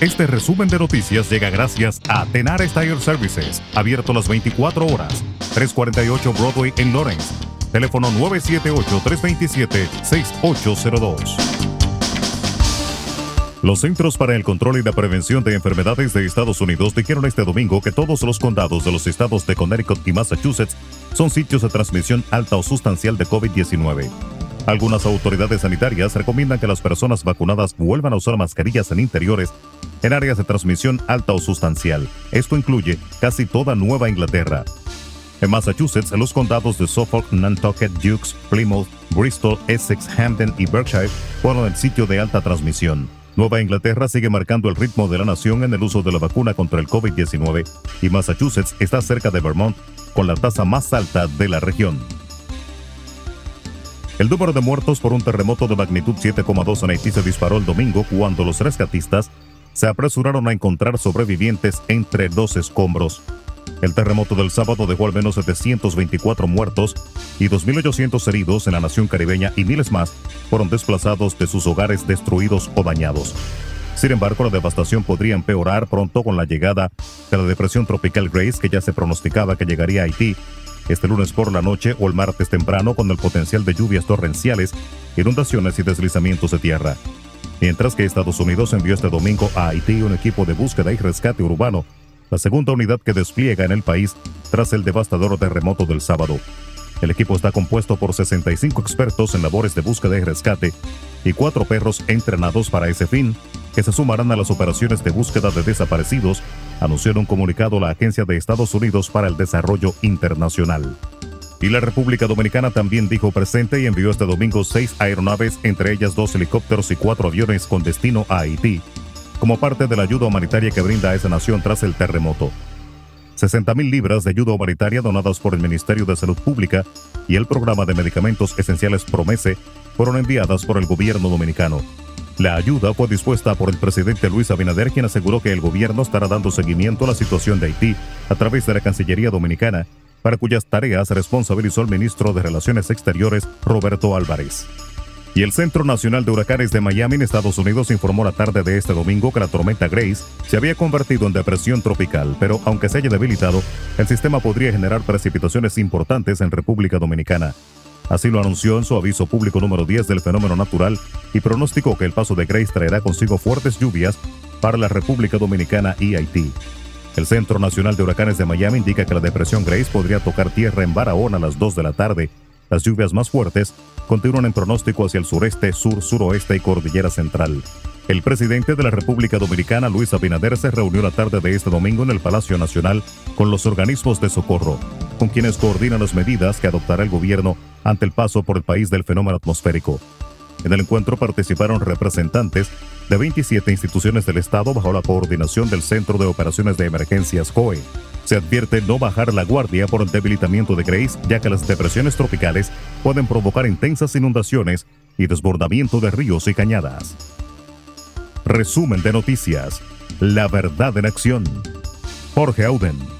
Este resumen de noticias llega gracias a Tenar Tire Services, abierto las 24 horas, 348 Broadway en Lawrence. Teléfono 978-327-6802. Los Centros para el Control y la Prevención de Enfermedades de Estados Unidos dijeron este domingo que todos los condados de los estados de Connecticut y Massachusetts son sitios de transmisión alta o sustancial de COVID-19. Algunas autoridades sanitarias recomiendan que las personas vacunadas vuelvan a usar mascarillas en interiores en áreas de transmisión alta o sustancial. Esto incluye casi toda Nueva Inglaterra. En Massachusetts, los condados de Suffolk, Nantucket, Dukes, Plymouth, Bristol, Essex, Hampden y Berkshire fueron el sitio de alta transmisión. Nueva Inglaterra sigue marcando el ritmo de la nación en el uso de la vacuna contra el COVID-19 y Massachusetts está cerca de Vermont con la tasa más alta de la región. El número de muertos por un terremoto de magnitud 7,2 en Haití se disparó el domingo cuando los rescatistas se apresuraron a encontrar sobrevivientes entre dos escombros. El terremoto del sábado dejó al menos 724 muertos y 2.800 heridos en la nación caribeña y miles más fueron desplazados de sus hogares destruidos o dañados. Sin embargo, la devastación podría empeorar pronto con la llegada de la depresión tropical Grace que ya se pronosticaba que llegaría a Haití este lunes por la noche o el martes temprano con el potencial de lluvias torrenciales, inundaciones y deslizamientos de tierra. Mientras que Estados Unidos envió este domingo a Haití un equipo de búsqueda y rescate urbano, la segunda unidad que despliega en el país tras el devastador terremoto del sábado. El equipo está compuesto por 65 expertos en labores de búsqueda y rescate y cuatro perros entrenados para ese fin, que se sumarán a las operaciones de búsqueda de desaparecidos, anunció en un comunicado la Agencia de Estados Unidos para el Desarrollo Internacional. Y la República Dominicana también dijo presente y envió este domingo seis aeronaves, entre ellas dos helicópteros y cuatro aviones con destino a Haití, como parte de la ayuda humanitaria que brinda a esa nación tras el terremoto. 60.000 libras de ayuda humanitaria donadas por el Ministerio de Salud Pública y el programa de medicamentos esenciales Promese fueron enviadas por el gobierno dominicano. La ayuda fue dispuesta por el presidente Luis Abinader, quien aseguró que el gobierno estará dando seguimiento a la situación de Haití a través de la Cancillería Dominicana, para cuyas tareas responsabilizó el ministro de Relaciones Exteriores, Roberto Álvarez. Y el Centro Nacional de Huracanes de Miami en Estados Unidos informó la tarde de este domingo que la tormenta Grace se había convertido en depresión tropical, pero aunque se haya debilitado, el sistema podría generar precipitaciones importantes en República Dominicana. Así lo anunció en su aviso público número 10 del fenómeno natural y pronosticó que el paso de Grace traerá consigo fuertes lluvias para la República Dominicana y Haití. El Centro Nacional de Huracanes de Miami indica que la depresión Grace podría tocar tierra en Barahona a las 2 de la tarde. Las lluvias más fuertes continúan en pronóstico hacia el sureste, sur, suroeste y cordillera central. El presidente de la República Dominicana, Luis Abinader, se reunió la tarde de este domingo en el Palacio Nacional con los organismos de socorro, con quienes coordinan las medidas que adoptará el gobierno ante el paso por el país del fenómeno atmosférico. En el encuentro participaron representantes de 27 instituciones del Estado bajo la coordinación del Centro de Operaciones de Emergencias COE. Se advierte no bajar la guardia por el debilitamiento de Grace, ya que las depresiones tropicales pueden provocar intensas inundaciones y desbordamiento de ríos y cañadas. Resumen de noticias. La verdad en acción. Jorge Auden.